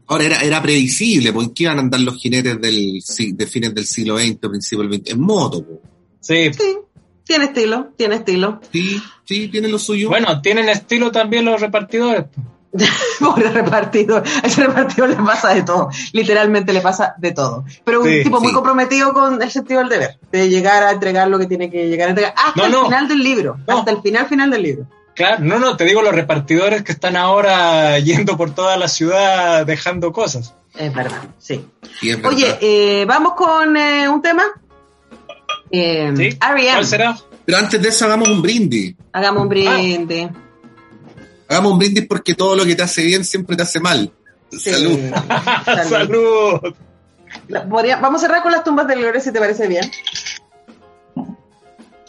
Ahora era, era previsible, ¿por qué iban a andar los jinetes del, de fines del siglo XX, principio del XX? En moto, po. Sí. Sí, tiene estilo, tiene estilo. Sí, sí, tiene lo suyo. Bueno, tienen estilo también los repartidores. <laughs> Pobre repartidor. A ese repartidor le pasa de todo. Literalmente le pasa de todo. Pero un Sí, tipo muy comprometido con el sentido del deber. De llegar a entregar lo que tiene que llegar a entregar. Hasta No, el no. final del libro. No. Hasta el final, final del libro. Claro, no, no, te digo los repartidores que están ahora yendo por toda la ciudad dejando cosas. Es verdad, sí. Sí, es verdad. Oye, eh, vamos con eh, un tema. Eh, ¿Sí? R.E.M.. ¿Cuál será? Pero antes de eso hagamos un brindis. Hagamos un brindis. Hagamos un brindis porque todo lo que te hace bien siempre te hace mal. Sí. Salud. <laughs> <laughs> Salud. Salud. La- podría- vamos a cerrar con las tumbas del gloria si te parece bien.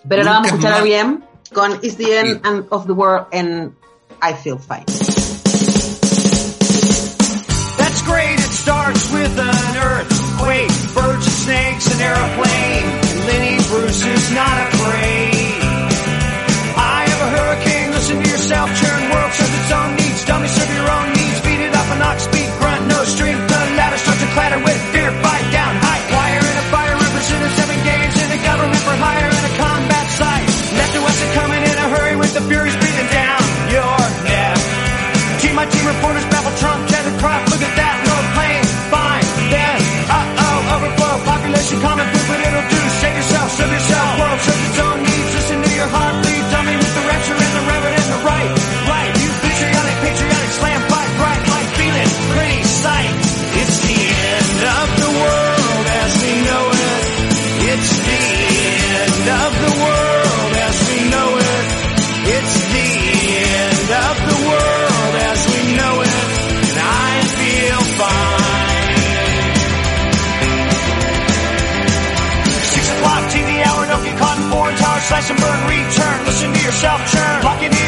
Pero ahora vamos a escuchar a bien con It's the End of the World and I Feel Fine. Yourself churn, locking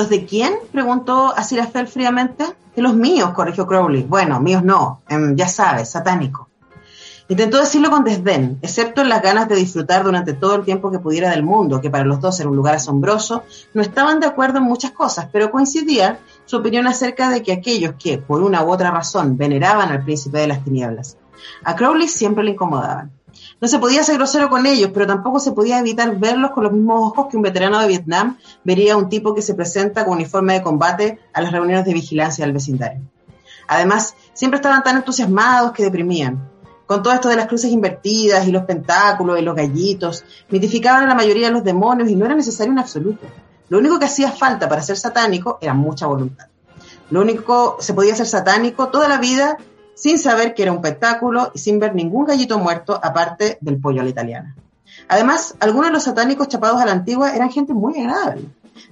los de quién? preguntó Asirafel fríamente. De los míos, corrigió Crowley. Bueno, míos no, em, ya sabes, satánico. Intentó decirlo con desdén, excepto en las ganas de disfrutar durante todo el tiempo que pudiera del mundo, que para los dos era un lugar asombroso. No estaban de acuerdo en muchas cosas, pero coincidía su opinión acerca de que aquellos que, por una u otra razón, veneraban al príncipe de las tinieblas, a Crowley siempre le incomodaban. No se podía ser grosero con ellos, pero tampoco se podía evitar verlos con los mismos ojos que un veterano de Vietnam vería a un tipo que se presenta con uniforme de combate a las reuniones de vigilancia del vecindario. Además, siempre estaban tan entusiasmados que deprimían. Con todo esto de las cruces invertidas y los pentáculos y los gallitos, mitificaban a la mayoría de los demonios y no era necesario en absoluto. Lo único que hacía falta para ser satánico era mucha voluntad. Lo único, se podía ser satánico toda la vida sin saber que era un espectáculo y sin ver ningún gallito muerto aparte del pollo a la italiana. Además, algunos de los satánicos chapados a la antigua eran gente muy agradable.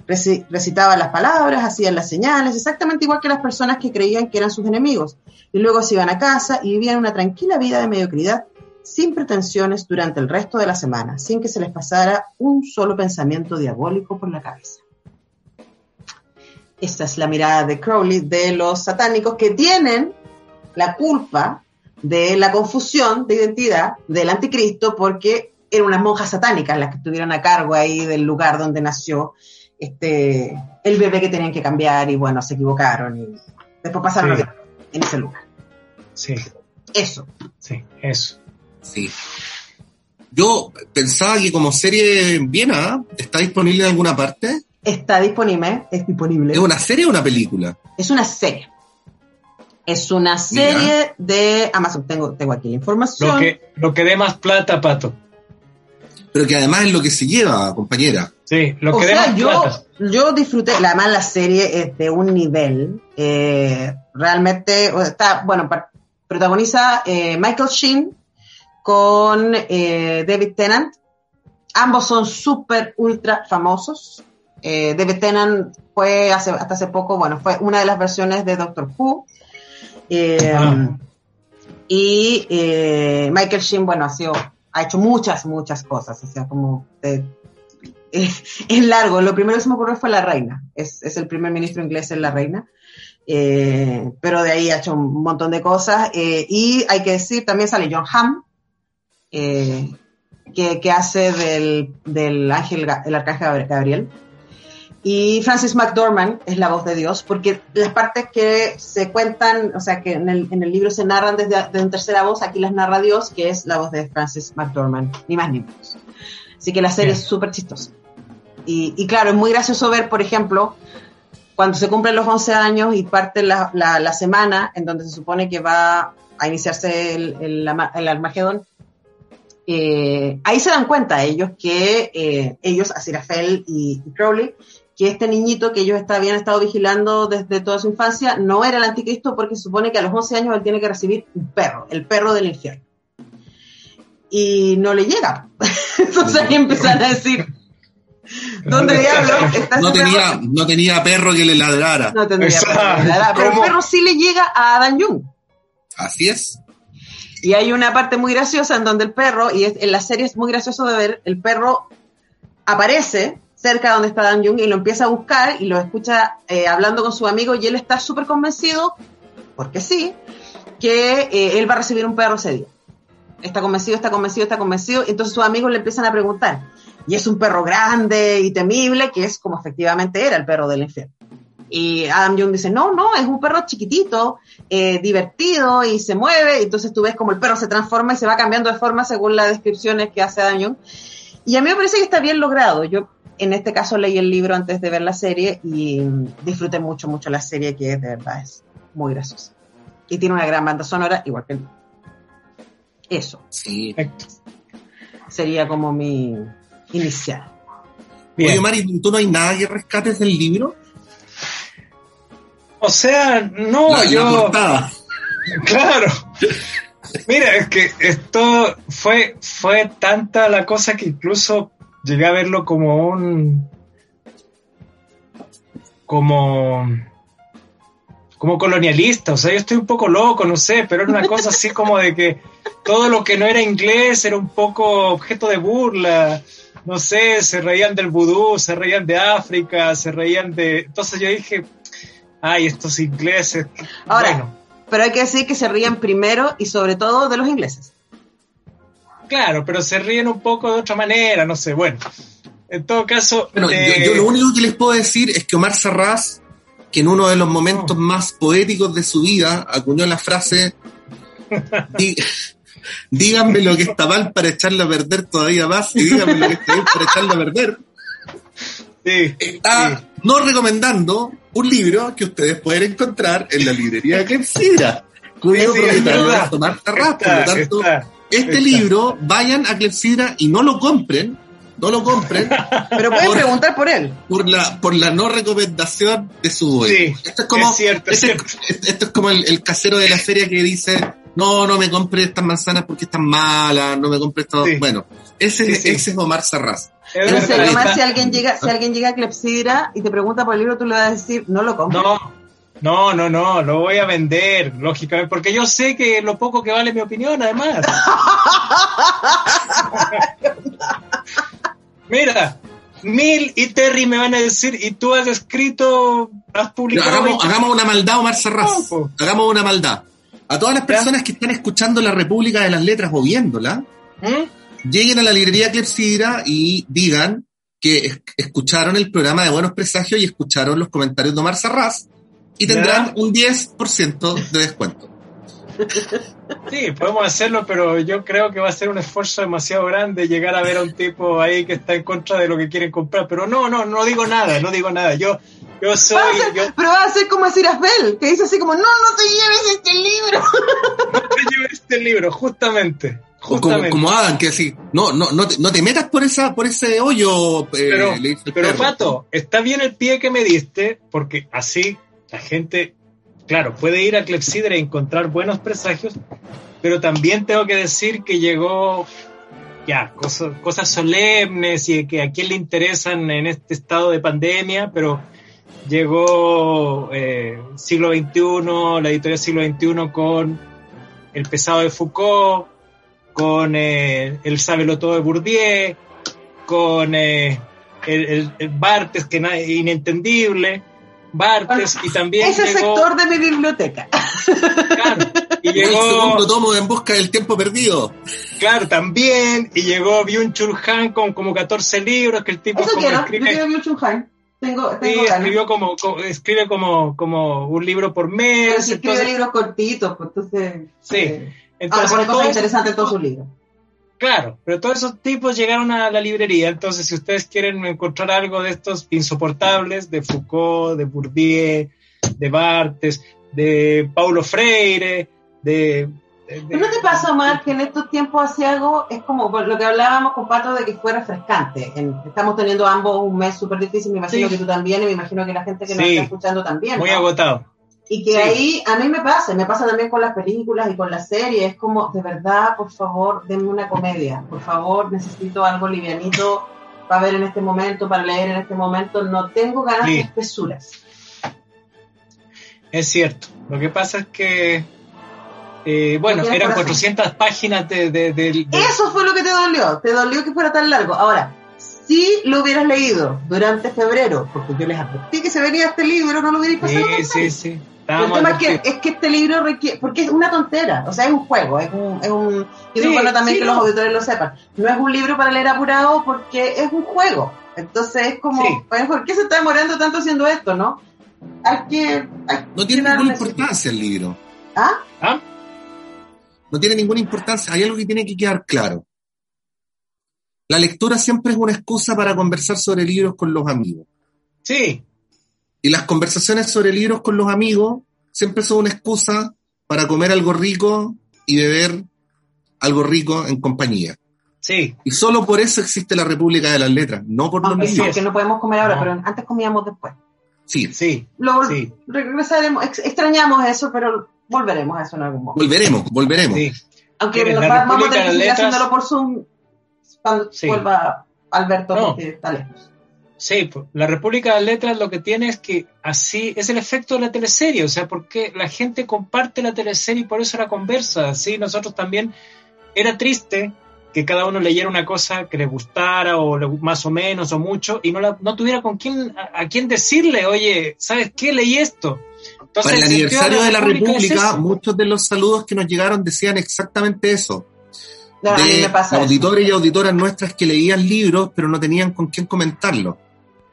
Reci- recitaban las palabras, hacían las señales, exactamente igual que las personas que creían que eran sus enemigos, y luego se iban a casa y vivían una tranquila vida de mediocridad sin pretensiones durante el resto de la semana, sin que se les pasara un solo pensamiento diabólico por la cabeza. Esta es la mirada de Crowley de los satánicos que tienen la culpa de la confusión de identidad del anticristo porque eran unas monjas satánicas las que estuvieron a cargo ahí del lugar donde nació este el bebé que tenían que cambiar y bueno, se equivocaron y después pasaron Sí. en ese lugar. Sí, Eso. sí, eso. Sí. Yo pensaba que como serie en Viena está disponible en alguna parte. Está disponible, es disponible. ¿Es una serie o una película? Es una serie. Es una serie de Amazon. Tengo, tengo aquí la información. Lo que, lo que dé más plata, Pato. Pero que además es lo que se lleva, compañera. Sí, lo o que dé sea, más yo, plata. yo disfruté, además la serie es de un nivel, eh, realmente, o- está, bueno, protagoniza eh, Michael Sheen con eh, David Tennant, ambos son súper, ultra famosos, Eh, David Tennant fue hace, hasta hace poco, bueno, fue una de las versiones de Doctor Who, Eh, Ah. y eh, Michael Sheen, bueno, ha sido, ha hecho muchas, muchas cosas, o sea, como de, es, <laughs> es largo. Lo primero que se me ocurrió fue La Reina. Es, es el primer ministro inglés en La Reina. Eh, pero de ahí ha hecho un montón de cosas. Eh, y hay que decir, también sale John Hamm, que, que hace del, del ángel, el arcángel Gabriel. Y Francis McDormand es la voz de Dios, porque las partes que se cuentan, o sea, que en el, en el libro se narran desde, desde una tercera voz, aquí las narra Dios, que es la voz de Francis McDormand, ni más ni menos. Así que la serie Bien. es súper chistosa. Y, y claro, es muy gracioso ver, por ejemplo, cuando se cumplen los 11 años y parte la, la, la semana en donde se supone que va a iniciarse el, el, Armagedón, eh, ahí se dan cuenta ellos que eh, ellos, Asirafel y, y Crowley, que este niñito que ellos habían estado vigilando desde toda su infancia no era el anticristo porque se supone que a los 11 años él tiene que recibir un perro, el perro del infierno. Y no le llega. <laughs> Entonces ahí empezaron a decir, ¿dónde <laughs> diablos está No perro? tenía, no tenía perro que le ladrara. No tendría Exacto. perro, ¿verdad? Pero el perro sí le llega a Adam Jung. Así es. Y hay una parte muy graciosa en donde el perro, y es- en la serie es muy gracioso de ver, el perro aparece cerca donde está Dan Jung y lo empieza a buscar y lo escucha eh, hablando con su amigo y él está súper convencido, porque sí, que eh, él va a recibir un perro ese día. Está convencido, está convencido, está convencido. y Entonces sus amigos le empiezan a preguntar. Y es un perro grande y temible, que es como efectivamente era el perro del infierno. Y Adam Young dice, no, no, es un perro chiquitito, eh, divertido y se mueve. Entonces tú ves como el perro se transforma y se va cambiando de forma según las descripciones que hace Adam Young. Y a mí me parece que está bien logrado. Yo en este caso leí el libro antes de ver la serie y disfruté mucho, mucho la serie que de verdad es muy graciosa. Y tiene una gran banda sonora igual que el libro. Eso Sí. Sería como mi inicial. Bien. Oye, Mari, ¿tú no hay nada que rescates del libro? O sea, no, la, la yo. portada. <laughs> Claro. Mira, es que esto fue, fue tanta la cosa que incluso llegué a verlo como un. como. como colonialista. O sea, yo estoy un poco loco, no sé, pero era una cosa así como de que todo lo que no era inglés era un poco objeto de burla. No sé, se reían del vudú, se reían de África, se reían de. Entonces yo dije, ay, estos ingleses. Ahora, Bueno, pero hay que decir que se ríen primero y sobre todo de los ingleses. Claro, pero se ríen un poco de otra manera, no sé. Bueno, en todo caso. Bueno, eh, yo, yo lo único que les puedo decir es que Omar Sarraz, que en uno de los momentos Oh. más poéticos de su vida, acuñó la frase: "Dí- <laughs> Díganme lo que está mal para echarlo a perder todavía más y díganme lo que está bien para echarlo a perder. sí, Está sí. no recomendando un libro que ustedes pueden encontrar en la librería de Clepsidra, cuyo propietario es Omar Sarraz. Por lo tanto, está, este libro, vayan a Clepsidra y no lo compren, no lo compren <laughs> Pero pueden Por- preguntar por él. por la por la no recomendación de su dueño. Sí, esto es como es cierto, es cierto. esto es como el, el casero de la feria que dice no no me compre estas manzanas porque están malas no me compre esto Sí. bueno ese, Sí, sí. ese es Omar Sarraz Es Pero si alguien llega, si alguien llega a Clepsidra y te pregunta por el libro, tú le vas a decir, no lo compres. No, no, no, no, lo voy a vender, lógicamente, porque yo sé que lo poco que vale mi opinión, además. <laughs> Mira, Neil y Terry me van a decir, y tú has escrito, has publicado. hagamos, 20 hagamos una maldad Omar No, po. hagamos una maldad a todas las Ya. personas que están escuchando la República de las Letras o viéndola ¿Mm? lleguen a la librería Clepsidra y digan que es- escucharon el programa de Buenos Presagios y escucharon los comentarios de Omar Sarraz y tendrán un 10% de descuento. <laughs> Sí, podemos hacerlo, pero yo creo que va a ser un esfuerzo demasiado grande llegar a ver a un tipo ahí que está en contra de lo que quieren comprar. Pero no, no, no digo nada, no digo nada. Yo, yo soy, Va a ser- yo Pero va a ser como decir Asbel, que dice así como, no, no te lleves este libro. <laughs> me llevo este libro, justamente. Como, como Adam, que así, no, no, no, te, no te metas por esa, por ese hoyo, eh, Pero, le dice el pero perro. Pato, está bien el pie que me diste, porque así la gente, claro, puede ir a Clepsidra y encontrar buenos presagios, pero también tengo que decir que llegó ya cosas, solemnes y que a quién le interesan en este estado de pandemia, pero llegó eh, siglo XXI, la editorial siglo XXI con El pesado de Foucault, con eh, El sábelo todo de Bourdieu, con eh, el, el- Bartes, que na- inentendible, Bartes, y también Ese llegó, sector de mi biblioteca. claro, y El llegó, segundo tomo de En busca del tiempo perdido. claro, también, y llegó Byung-Chul Han con como 14 libros, que el tipo Eso como quiero, yo escribe, quiero mucho un Han. Tengo, sí, tengo ganas. escribió como, co- escribe como, como un libro por Pero mes, si escribe entonces, libros cortitos, pues entonces... Sí. eh, entonces todo cosas interesantes en todos sus libros. Claro, pero todos esos tipos llegaron a la librería, entonces si ustedes quieren encontrar algo de estos insoportables, de Foucault, de Bourdieu, de Bartes, de Paulo Freire, de... de- de- ¿No te pasa, Omar, que en estos tiempos asiagos es como lo que hablábamos con Pato de que fue refrescante? En- estamos teniendo ambos un mes súper difícil, me imagino Sí. que tú también, y me imagino que la gente que nos Sí. está escuchando también. Muy ¿no? agotado. Y que Sí. ahí a mí me pasa, me pasa también con las películas y con las series, es como, de verdad, por favor, denme una comedia, por favor, necesito algo livianito para ver en este momento, para leer en este momento, no tengo ganas Sí. de espesuras. Es cierto. Lo que pasa es que, eh, bueno, No eran corazón. 400 páginas de... de- de- de- Eso fue lo que te dolió, te dolió que fuera tan largo. Ahora, si lo hubieras leído durante febrero, porque yo les advertí que se venía este libro, no lo hubierais pasado Sí, sí, sí. Pero el tema es que, es que este libro requiere, porque es una tontera, o sea, es un juego, es un, es un, y es Sí, bueno también sí, que no. los auditores lo sepan, no es un libro para leer apurado porque es un juego, entonces es como, Sí. pues, ¿por qué se está demorando tanto haciendo esto, no? hay que... hay No tiene que ninguna importancia el libro. ¿Ah? ¿Ah? No tiene ninguna importancia. Hay algo que tiene que quedar claro. La lectura siempre es una excusa para conversar sobre libros con los amigos. Sí, Y las conversaciones sobre libros con los amigos siempre son una excusa para comer algo rico y beber algo rico en compañía. sí. Y solo por eso existe la República de las Letras, no por los Aunque, Así libros. aunque no podemos comer ahora, No. pero antes comíamos después. Sí, Sí, Luego Sí. regresaremos, ex- extrañamos eso, pero volveremos a eso en algún momento. volveremos, volveremos. sí. Aunque nos va- vamos a tener que seguir haciéndolo por Zoom cuando Sí. vuelva Alberto, No. porque está lejos. Sí, pues, la República de Letras lo que tiene es que así es el efecto de la teleserie, o sea, porque la gente comparte la teleserie y por eso la conversa. Sí, nosotros también era triste que cada uno leyera una cosa que le gustara o le- más o menos o mucho y no, la- no tuviera con quién a, a quién decirle, oye, ¿sabes qué? Leí esto. Entonces, Para el aniversario de la República, muchos de los saludos que nos llegaron decían exactamente eso. No, a mí de me pasa eso. auditores y auditoras nuestras que leían libros, pero no tenían con quién comentarlo.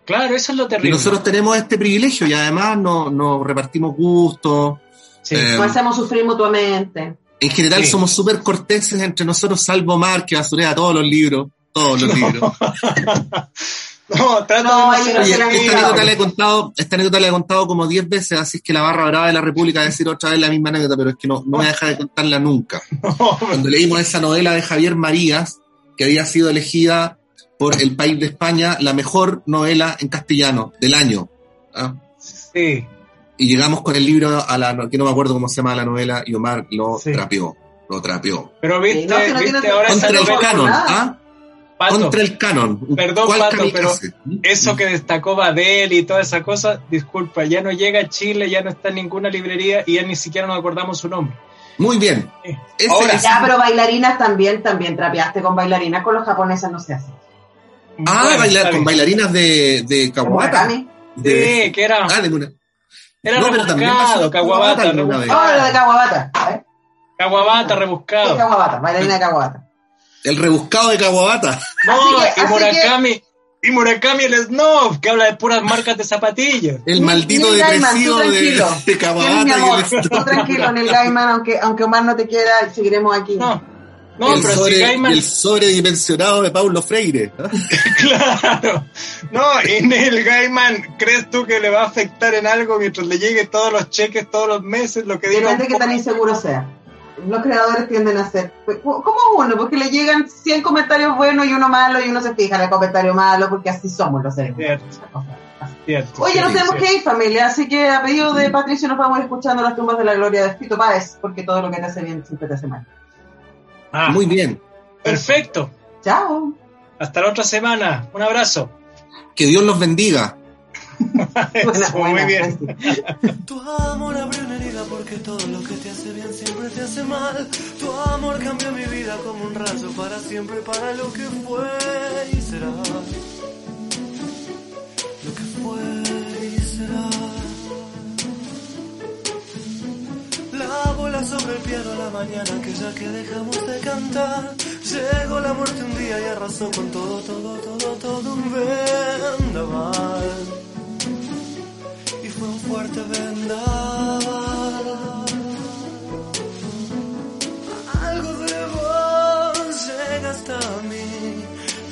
Claro, eso es lo Y terrible. nosotros tenemos este privilegio y además nos, nos repartimos gustos. Sí. eh, Nos hacemos sufrir mutuamente. En general Sí. somos súper corteses entre nosotros, salvo Mar, que basurea todos los libros. Todos los libros. <laughs> No, trato No, de ser Oye, esta anécdota, la he contado, esta anécdota la he contado como 10 veces, así es que la barra brava de la República va a decir otra vez la misma anécdota, pero es que no, no me deja de contarla nunca. <laughs> No, Cuando leímos esa novela de Javier Marías, que había sido elegida por El País de España la mejor novela en castellano del año. ¿ah? sí. Y llegamos con el libro a la, que no me acuerdo cómo se llama la novela, y Omar lo Sí. trapeó, lo trapeó. Pero viste, no, no viste tiene- ahora esa Contra el novela, canon. ¿ah? Pato, Contra el canon. Perdón, ¿Cuál Pato, kamikaze? eso que destacó Badel y toda esa cosa, disculpa, ya no llega a Chile, ya no está en ninguna librería y ya ni siquiera nos acordamos su nombre. Muy bien. Sí. Ese Ahora, es- Ya, pero bailarinas también, también trapeaste con bailarinas, con los japoneses no se hace. Ah, Bueno, bailar con bailarinas de, de Kawabata. Akami. De- Sí, que era, ah, de una- era no, pero también rebuscado, Kawabata vez. Oh, lo de Kawabata. ¿eh? Caguabata, Sí, rebuscado. Kawabata, bailarina de Kawabata. El rebuscado de Kawabata. No, que- y Murakami, y Murakami el Snob, que habla de puras marcas de zapatillas. El maldito Neil Gaiman, depresivo tú de, tranquilo. de Kawabata mi amor, y el tú tranquilo, Neil Gaiman, aunque, aunque Omar no te quiera, seguiremos aquí. No, no, el pero sobre, si Gaiman, el sobredimensionado de Paulo Freire. <laughs> claro. No, y Neil Gaiman, ¿crees tú que le va a afectar en algo mientras le llegue todos los cheques todos los meses? Lo que diga Depende qué tan inseguro sea. Los creadores tienden a ser pues, como uno, porque le llegan 100 comentarios buenos y uno malo y uno se fija en el comentario malo porque así somos los seres humanos. Cierto. Oye, nos tenemos que ir, familia, así que a pedido de Patricio nos vamos a ir escuchando las tumbas de la gloria de Fito Páez, porque todo lo que te hace bien siempre te hace mal. Ah, Muy bien. perfecto. Chao. Hasta la otra semana. Un abrazo. Que Dios los bendiga. <laughs> Eso, muy bien. Tu amor abrió una herida porque todo lo que te hace bien siempre te hace mal. Tu amor cambió mi vida como un rayo para siempre, para lo que fue y será. Lo que fue y será. La bola sobre el piano la mañana, aquella que dejamos de cantar. Llegó la muerte un día y arrasó con todo, todo, todo, todo un vendaval y fue un fuerte vendaval. Algo de vos llega hasta mí,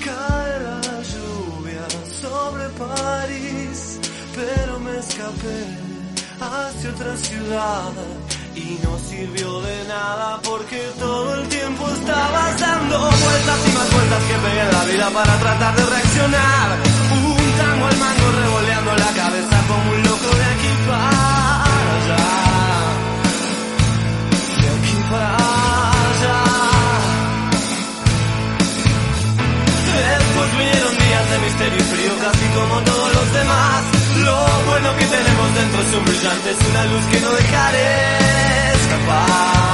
cae la lluvia sobre París, pero me escapé hacia otra ciudad. Y no sirvió de nada porque todo el tiempo estabas dando vueltas y más vueltas que pegué en la vida para tratar de reaccionar. Un tango al mango revoleando la cabeza como un loco de aquí para allá. De aquí para allá. Después vinieron días de misterio y frío casi como todos los demás. Lo bueno que tenemos dentro es un brillante, es una luz que no dejaré escapar.